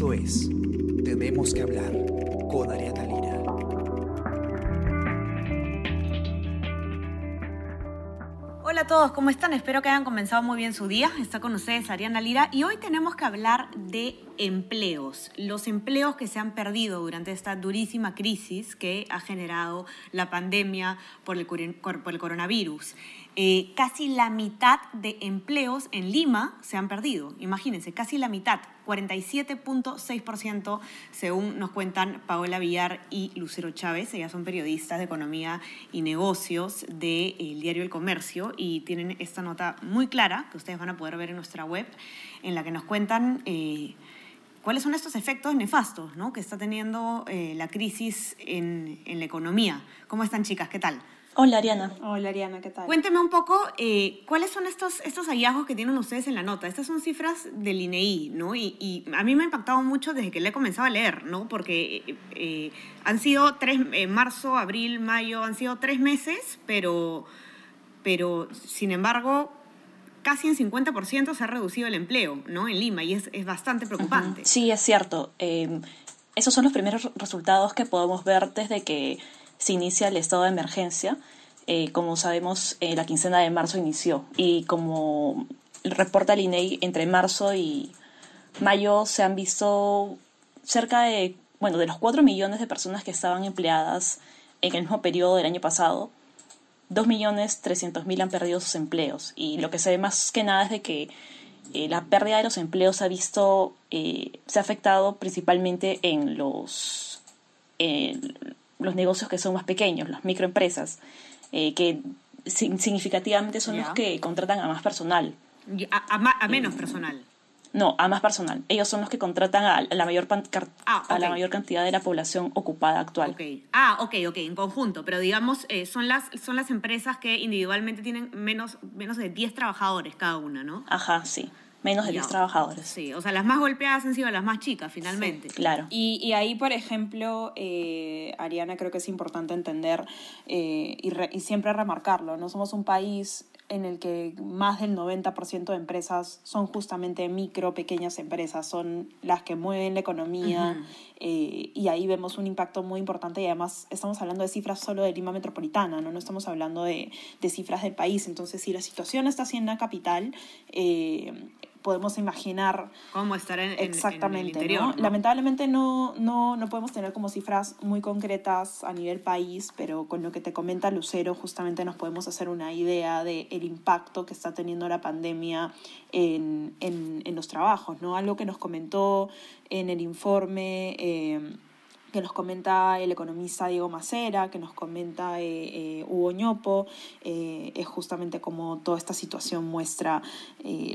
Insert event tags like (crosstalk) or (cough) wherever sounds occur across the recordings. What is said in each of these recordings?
Esto es Tenemos que hablar con Ariana Lira. Hola a todos, ¿cómo están? Espero que hayan comenzado muy bien su día. Está con ustedes Ariana Lira y hoy tenemos que hablar de empleos, los empleos que se han perdido durante esta durísima crisis que ha generado la pandemia por el, coronavirus. Eh, casi la mitad de empleos en Lima se han perdido. Imagínense, casi la mitad, 47.6% según nos cuentan Paola Villar y Lucero Chávez. Ellas son periodistas de economía y negocios del diario El Comercio y tienen esta nota muy clara que ustedes van a poder ver en nuestra web en la que nos cuentan... Eh, ¿Cuáles son estos efectos nefastos ¿no? que está teniendo eh, la crisis en, en la economía? ¿Cómo están chicas? ¿Qué tal? Hola Ariana. Hola Ariana, ¿qué tal? Cuénteme un poco eh, cuáles son estos, estos hallazgos que tienen ustedes en la nota. Estas son cifras del INEI, ¿no? Y, a mí me ha impactado mucho desde que le he comenzado a leer, ¿no? Porque eh, eh, han sido tres, marzo, abril, mayo, han sido tres meses, pero, pero sin embargo, casi en 50% se ha reducido el empleo, ¿no? En Lima, y es, es bastante preocupante. Sí, es cierto. esos son los primeros resultados que podemos ver desde que se inicia el estado de emergencia. Eh, como sabemos, eh, la quincena de marzo inició y como reporta el INEI, entre marzo y mayo se han visto cerca de, bueno, de los 4 millones de personas que estaban empleadas en el mismo periodo del año pasado, 2.300.000 han perdido sus empleos. Y lo que se ve más que nada es de que eh, la pérdida de los empleos ha visto, se ha afectado principalmente en los, los negocios que son más pequeños, las microempresas, eh, que significativamente son los que contratan a más personal. A, menos personal. No, a más personal. Ellos son los que contratan a la mayor, ah, a la mayor cantidad de la población ocupada actual. Ah, ok, ok, en conjunto. Pero digamos, eh, son, las, son las empresas que individualmente tienen menos, menos de 10 trabajadores cada una, ¿no? Ajá, sí menos de 10 trabajadores. Sí, o sea, las más golpeadas han sido las más chicas, finalmente. claro. Y, y, ahí, por ejemplo, eh, Ariana, creo que es importante entender eh, y, y, siempre remarcarlo, no somos un país en el que más del 90% de empresas son justamente micro, pequeñas empresas, son las que mueven la economía eh, y ahí vemos un impacto muy importante y además estamos hablando de cifras solo de Lima Metropolitana, no, no estamos hablando de, de cifras del país. Entonces, si la situación está en la capital, eh, podemos imaginar cómo estar en, exactamente, el interior. Lamentablemente no, no, no podemos tener como cifras muy concretas a nivel país, pero con lo que te comenta Lucero justamente nos podemos hacer una idea de el impacto que está teniendo la pandemia en, en, en los trabajos, ¿no? Algo que nos comentó en el informe eh, que nos comenta el economista Diego Macera, que nos comenta eh, eh, Hugo Ñopo, eh, es justamente como toda esta situación muestra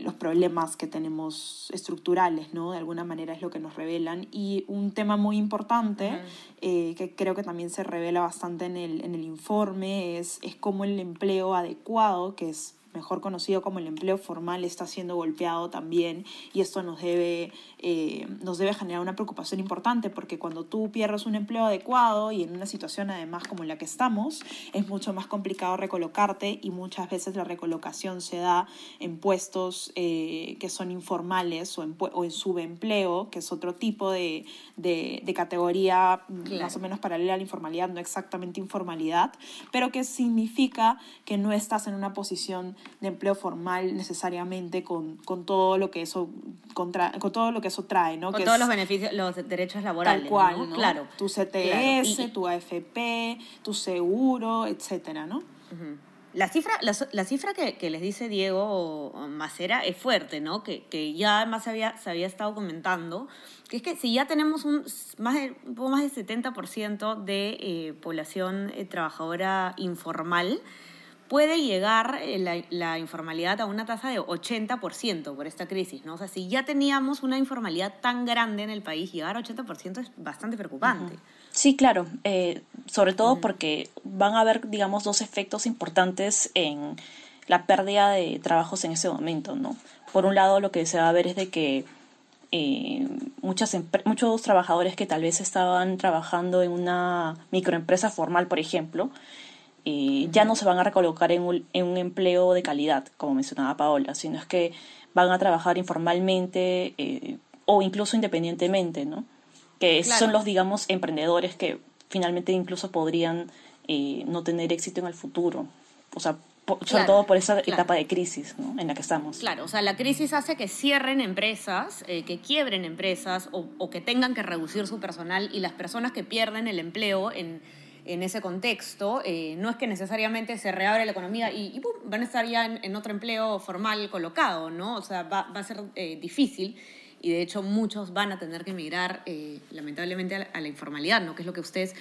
los problemas que tenemos estructurales, ¿no? De alguna manera es lo que nos revelan. Y un tema muy importante, que creo que también se revela bastante en el, en el informe, es, es cómo el empleo adecuado, que es mejor conocido como el empleo formal, está siendo golpeado también y esto nos debe, eh, nos debe generar una preocupación importante porque cuando tú pierdes un empleo adecuado y en una situación además como en la que estamos, es mucho más complicado recolocarte y muchas veces la recolocación se da en puestos eh, que son informales o en, o en subempleo, que es otro tipo de, de, categoría más o menos paralela a la informalidad, no exactamente informalidad, pero que significa que no estás en una posición de empleo formal necesariamente con, con todo lo que eso contra, con todo lo que eso trae, ¿no? Con todos los beneficios, los derechos laborales. Tal cual, Claro. Tu CTS, tu AFP, tu seguro, etcétera, ¿no? La cifra, la, cifra que, que, les dice Diego Macera es fuerte, ¿no? Que, que ya además se había, se había estado comentando, que es que si ya tenemos un, más de, un poco más del 70% de eh, población eh, trabajadora informal, puede llegar eh, la, informalidad a una tasa de 80% por esta crisis, ¿no? O sea, si ya teníamos una informalidad tan grande en el país, llegar a 80% es bastante preocupante. Sí, claro, eh, sobre todo porque van a haber, digamos, dos efectos importantes en la pérdida de trabajos en ese momento, ¿no? Por un lado, lo que se va a ver es de que eh, muchas muchos trabajadores que tal vez estaban trabajando en una microempresa formal, por ejemplo, eh, ya no se van a recolocar en un, en un, empleo de calidad, como mencionaba Paola, sino es que van a trabajar informalmente, eh, o incluso independientemente, ¿no? Que son los, digamos, emprendedores que finalmente incluso podrían eh, no tener éxito en el futuro. O sea, sobre todo por esa etapa de crisis ¿no? en la que estamos. Claro, o sea, la crisis hace que cierren empresas, eh, que quiebren empresas o, o, que tengan que reducir su personal y las personas que pierden el empleo en, en ese contexto, eh, no es que necesariamente se reabre la economía y, van a estar ya en, otro empleo formal colocado, ¿no? O sea, va, a ser eh, difícil y de hecho muchos van a tener que emigrar lamentablemente a la, informalidad, ¿no? Que es lo que ustedes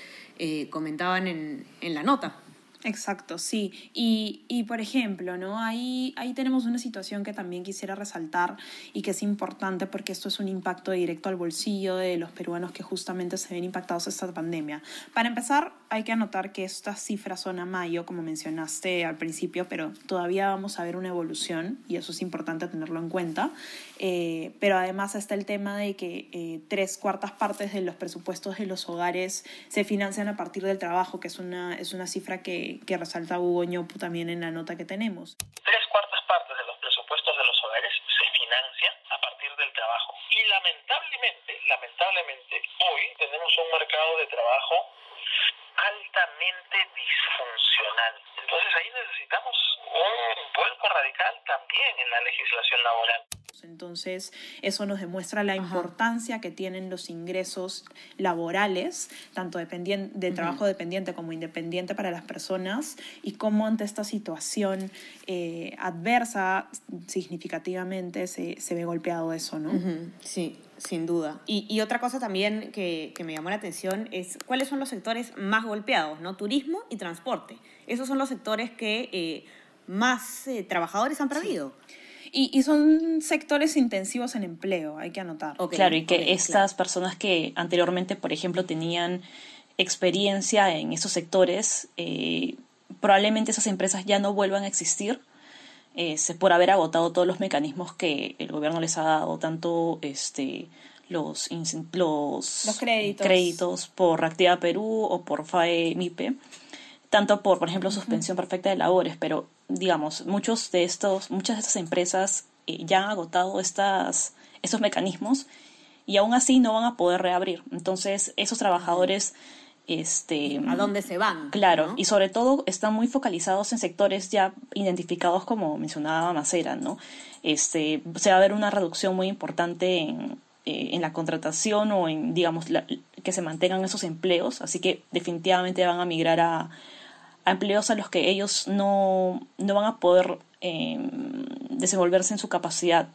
comentaban en, en la nota. Exacto, sí. Y, y, por ejemplo, ¿no? Ahí, ahí tenemos una situación que también quisiera resaltar y que es importante porque esto es un impacto directo al bolsillo de los peruanos que justamente se ven impactados esta pandemia. Para empezar, hay que anotar que estas cifras son a mayo, como mencionaste al principio, pero todavía vamos a ver una evolución y eso es importante tenerlo en cuenta. Eh, pero además está el tema de que eh, tres cuartas partes de los presupuestos de los hogares se financian a partir del trabajo, que es una, es una cifra que, que resalta Hugo Ñopu también en la nota que tenemos. Tres cuartas partes de los presupuestos de los hogares se financian a partir del trabajo. Y lamentablemente, lamentablemente, hoy tenemos un mercado de trabajo altamente disfuncional. Entonces ahí necesitamos un vuelco radical también en la legislación laboral. Entonces, eso nos demuestra la importancia que tienen los ingresos laborales, tanto de trabajo dependiente como independiente para las personas, y cómo ante esta situación eh, adversa significativamente se, se, ve golpeado eso, ¿no? Sí, sin duda. Y, y, otra cosa también que, que, me llamó la atención es cuáles son los sectores más golpeados, ¿no? Turismo y transporte. Esos son los sectores que eh, más eh, trabajadores han perdido. Y, y, son sectores intensivos en empleo, hay que anotar. claro, y que estas personas que anteriormente, por ejemplo, tenían experiencia en esos sectores, eh, probablemente esas empresas ya no vuelvan a existir eh, por haber agotado todos los mecanismos que el gobierno les ha dado, tanto este, los, los, los créditos. créditos por Reactiva Perú o por FAE-MIPE tanto por, por ejemplo, suspensión perfecta de labores, pero digamos, muchos de estos, muchas de estas empresas eh, ya han agotado estas, estos mecanismos y aún así no van a poder reabrir. Entonces, esos trabajadores... Este, ¿A dónde se van? Claro, y sobre todo están muy focalizados en sectores ya identificados como mencionaba Macera, ¿no? Este, se va a ver una reducción muy importante en, eh, en la contratación o en, digamos, que se mantengan esos empleos, así que definitivamente van a migrar a, a empleos a los que ellos no, no van a poder em, desenvolverse en su capacidad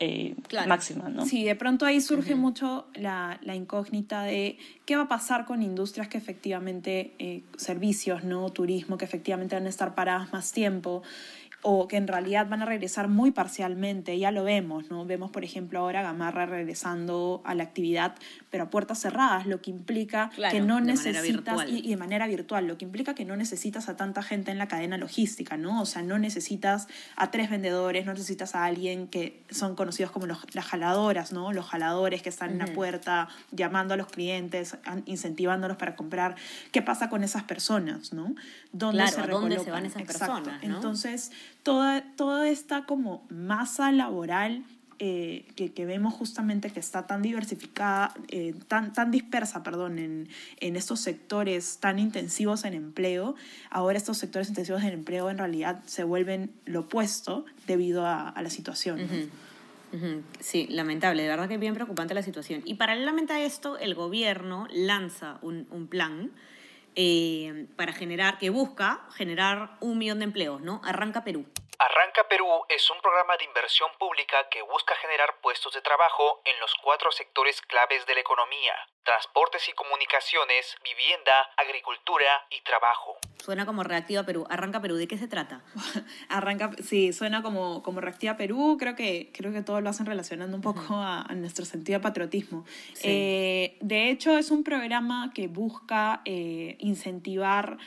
eh, máxima. ¿no? Sí, de pronto ahí surge mucho la, la, incógnita de qué va a pasar con industrias que efectivamente, eh, servicios, ¿no? turismo, que efectivamente van a estar paradas más tiempo o que en realidad van a regresar muy parcialmente, ya lo vemos, ¿no? Vemos, por ejemplo, ahora Gamarra regresando a la actividad, pero a puertas cerradas, lo que implica que no necesitas, y, y, de manera virtual, lo que implica que no necesitas a tanta gente en la cadena logística, ¿no? O sea, no necesitas a tres vendedores, no necesitas a alguien que son conocidos como los, las jaladoras, ¿no? Los jaladores que están en la puerta llamando a los clientes, incentivándolos para comprar. ¿Qué pasa con esas personas, ¿no? ¿Dónde se ¿dónde se van esas personas? Entonces, toda, toda esta como masa laboral eh, que, que, vemos justamente que está tan diversificada, eh, tan, tan dispersa, perdón, en, en, estos sectores tan intensivos en empleo, ahora estos sectores intensivos en empleo en realidad se vuelven lo opuesto debido a, a la situación. Sí, lamentable, de verdad que es bien preocupante la situación. Y paralelamente a esto, el gobierno lanza un, un plan eh, para generar, que busca generar un millón de empleos, ¿no? Arranca Perú. Arranca Perú es un programa de inversión pública que busca generar puestos de trabajo en los cuatro sectores claves de la economía, transportes y comunicaciones, vivienda, agricultura y trabajo. Suena como Reactiva Perú. Arranca Perú, ¿de qué se trata? (laughs) Arranca, sí, suena como, como Reactiva Perú. Creo que, creo que todos lo hacen relacionando un poco a, nuestro sentido de patriotismo. Eh, de hecho, es un programa que busca eh, incentivar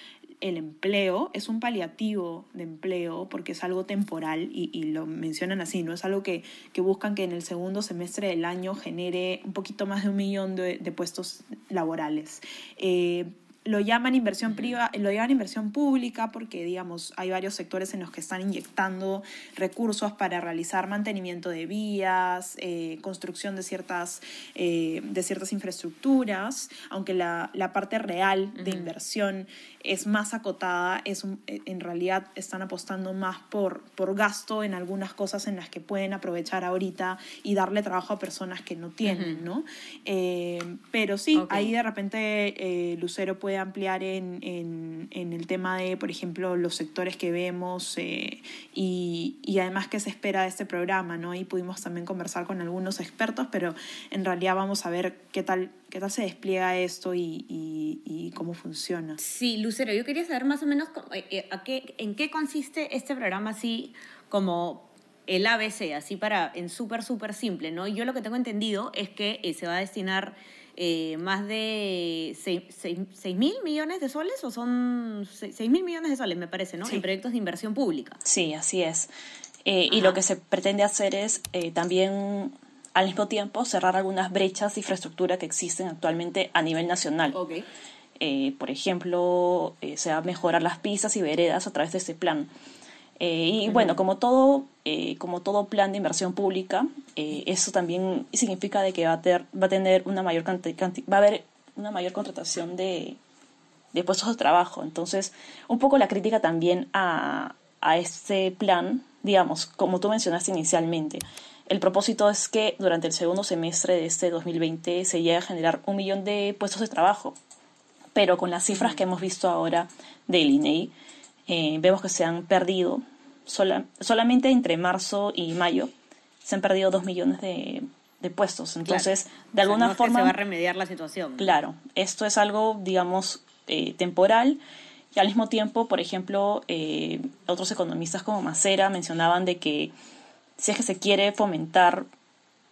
el empleo es un paliativo de empleo porque es algo temporal y, lo mencionan así, ¿no? Es algo que, que, buscan que en el segundo semestre del año genere un poquito más de un millón de, de puestos laborales. Eh, lo llaman inversión privada, lo llaman inversión pública porque, digamos, hay varios sectores en los que están inyectando recursos para realizar mantenimiento de vías, eh, construcción de ciertas, eh, de ciertas infraestructuras, aunque la, la parte real de inversión es más acotada, es en realidad están apostando más por, por gasto en algunas cosas en las que pueden aprovechar ahorita y darle trabajo a personas que no tienen, ¿no? Eh, pero sí, ahí de repente Lucero puede ampliar en, en, el tema de, por ejemplo, los sectores que vemos eh, y, y, además qué se espera de este programa, ¿no? Y pudimos también conversar con algunos expertos, pero en realidad vamos a ver qué tal, qué tal se despliega esto y, y, cómo funciona. Sí, Lucero, yo quería saber más o menos eh, eh, a qué, en qué consiste este programa así como el ABC, así para, en súper, súper simple, ¿no? Yo lo que tengo entendido es que se va a destinar eh, más de 6 mil millones de soles o son 6 mil millones de soles, me parece, ¿no? En proyectos de inversión pública. Sí, así es. Eh, y lo que se pretende hacer es eh, también al mismo tiempo cerrar algunas brechas de infraestructura que existen actualmente a nivel nacional. Okay. por ejemplo, se va a mejorar las pistas y veredas a través de este plan. y bueno, como todo, como todo plan de inversión pública, eh, eso también significa de que va a, ter, va a tener una mayor va a haber una mayor contratación de, de, puestos de trabajo. Entonces, un poco la crítica también a, a este plan, digamos, como tú mencionaste inicialmente. El propósito es que durante el segundo semestre de este 2020 se llegue a generar un millón de puestos de trabajo. Pero con las cifras que hemos visto ahora del INEI, e eh, vemos que se han perdido sola, solamente entre marzo y mayo se han perdido dos millones de, puestos. Entonces, de alguna forma... se va a remediar la situación. Claro, esto es algo, digamos, eh, temporal. Y al mismo tiempo, por ejemplo, eh, otros economistas como Macera mencionaban de que si es que se quiere fomentar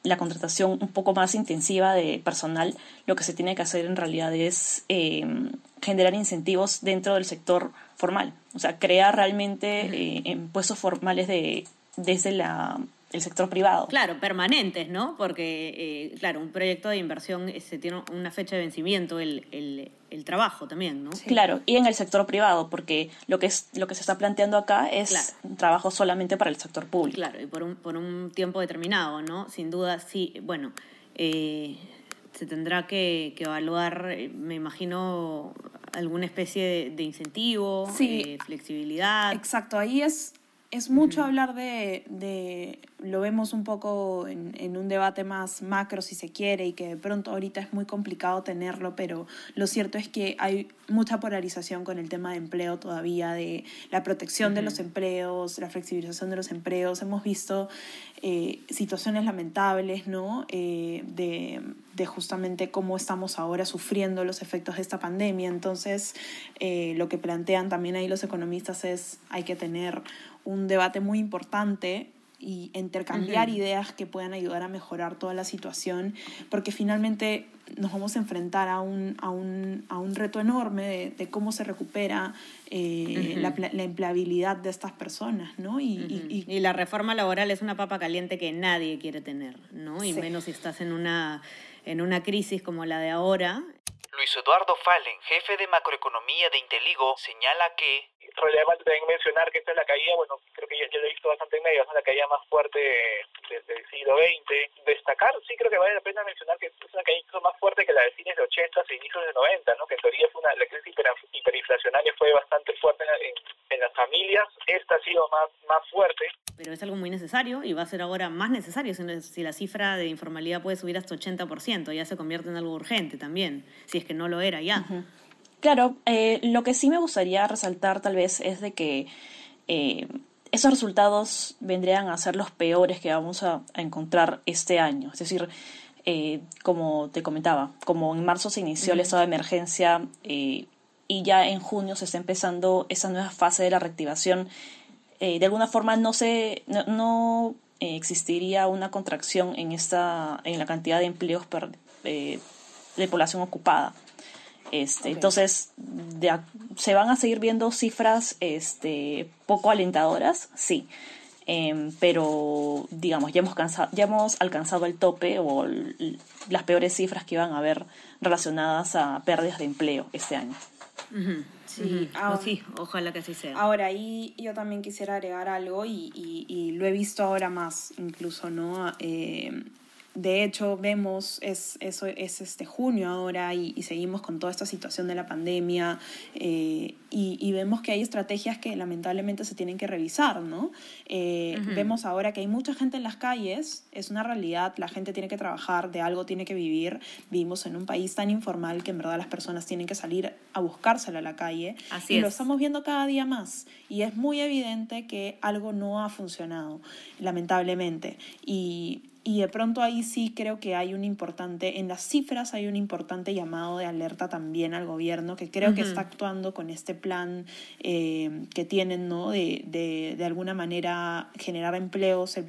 la contratación un poco más intensiva de personal, lo que se tiene que hacer en realidad es eh, generar incentivos dentro del sector formal, o sea, crear realmente puestos formales de, desde la el sector privado. Claro, permanentes, ¿no? Porque, eh, claro, un proyecto de inversión eh, se tiene una fecha de vencimiento, el, el, el trabajo también, ¿no? Claro, y en el sector privado, porque lo que, es, lo que se está planteando acá es un trabajo solamente para el sector público. Claro, y por un, por un tiempo determinado, ¿no? Sin duda, sí, bueno, eh, se tendrá que, que, evaluar, me imagino, alguna especie de, de incentivo, sí, flexibilidad. Exacto, ahí es es mucho hablar de, de, lo vemos un poco en, en, un debate más macro si se quiere y que de pronto ahorita es muy complicado tenerlo, pero lo cierto es que hay mucha polarización con el tema de empleo todavía, de la protección de los empleos, la flexibilización de los empleos. Hemos visto eh, situaciones lamentables, ¿no? Eh, de, justamente cómo estamos ahora sufriendo los efectos de esta pandemia. Entonces, eh, lo que plantean también ahí los economistas es hay que tener un debate muy importante y intercambiar ideas que puedan ayudar a mejorar toda la situación, porque finalmente nos vamos a enfrentar a un, a un, a un reto enorme de, cómo se recupera eh, la, la, empleabilidad de estas personas, ¿no? Y, y, y, la reforma laboral es una papa caliente que nadie quiere tener, ¿no? Y menos si estás en una, en una crisis como la de ahora. Luis Eduardo Fallen, jefe de macroeconomía de Inteligo, señala que relevante también mencionar que esta es la caída, bueno, creo que ya, lo he visto bastante en medios, la caída más fuerte desde el siglo XX. Destacar, sí creo que vale la pena mencionar que es una caída más fuerte que la de fines de 80 e inicios de 90, ¿no? que en teoría fue una, la crisis hiperinflacionaria fue bastante fuerte en, en, las familias, esta ha sido más, más fuerte. Pero es algo muy necesario y va a ser ahora más necesario si la cifra de informalidad puede subir hasta 80%, ya se convierte en algo urgente también, si es que no lo era ya. Claro, eh, lo que sí me gustaría resaltar tal vez es de que eh, esos resultados vendrían a ser los peores que vamos a, encontrar este año. Es decir, eh, como te comentaba, como en marzo se inició el estado de emergencia y ya en junio se está empezando esa nueva fase de la reactivación, de alguna forma no se no, existiría una contracción en esta en la cantidad de empleos de población ocupada. Este, Entonces, se van a seguir viendo cifras este, poco alentadoras, sí. Em, pero digamos, ya hemos, ya hemos alcanzado el tope o las peores cifras que iban a haber relacionadas a pérdidas de empleo este año. Sí, ahora, sí, ojalá que así sea. Ahora, ahí yo también quisiera agregar algo y, y, lo he visto ahora más, incluso, ¿no? Eh, de hecho, vemos, es, eso es este junio ahora y, seguimos con toda esta situación de la pandemia eh, y, vemos que hay estrategias que lamentablemente se tienen que revisar, ¿no? Eh, vemos ahora que hay mucha gente en las calles, es una realidad, la gente tiene que trabajar, de algo tiene que vivir, vivimos en un país tan informal que en verdad las personas tienen que salir a buscársela a la calle y lo estamos viendo cada día más y es muy evidente que algo no ha funcionado, lamentablemente. Y y de pronto ahí sí creo que hay un importante, en las cifras hay un importante llamado de alerta también al gobierno, que creo que está actuando con este plan eh, que tienen, ¿no? De, de, de, alguna manera generar empleos el,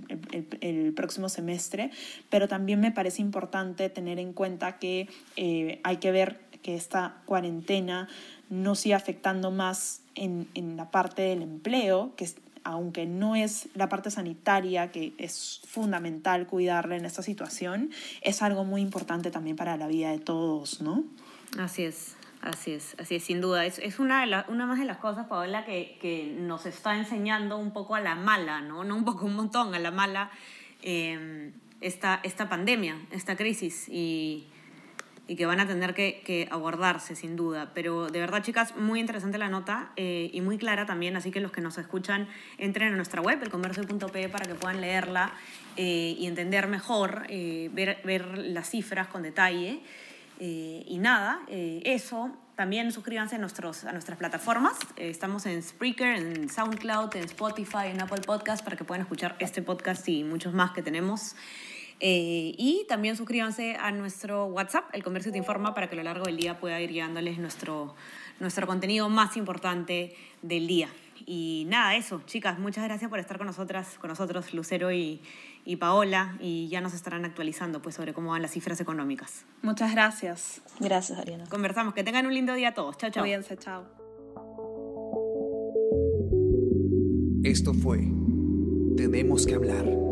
el, próximo semestre, pero también me parece importante tener en cuenta que eh, hay que ver que esta cuarentena no siga afectando más en, en la parte del empleo, que aunque no es la parte sanitaria que es fundamental cuidarla en esta situación, es algo muy importante también para la vida de todos, ¿no? Así es. Así es, así es, sin duda. Es, una, de una más de las cosas, Paola, que, que, nos está enseñando un poco a la mala, ¿no? No un poco, un montón a la mala eh, esta, esta pandemia, esta crisis. Y, y que van a tener que, que, abordarse sin duda. Pero de verdad, chicas, muy interesante la nota eh, y muy clara también, así que los que nos escuchan entren a nuestra web, elcomercio.pe, para que puedan leerla eh, y entender mejor, eh, ver, ver, las cifras con detalle. y nada, eso. También suscríbanse a, nuestros, a nuestras plataformas. estamos en Spreaker, en SoundCloud, en Spotify, en Apple Podcast para que puedan escuchar este podcast y muchos más que tenemos. Eh, y también suscríbanse a nuestro WhatsApp, El Comercio Te Informa, para que a lo largo del día pueda ir guiándoles nuestro, nuestro contenido más importante del día. Y nada, eso, chicas, muchas gracias por estar con nosotras, con nosotros, Lucero y, y Paola, y ya nos estarán actualizando pues, sobre cómo van las cifras económicas. Muchas gracias. Gracias, Ariana. Conversamos. Que tengan un lindo día todos. Chao, chao. Cuídense, chao. Esto fue Tenemos que hablar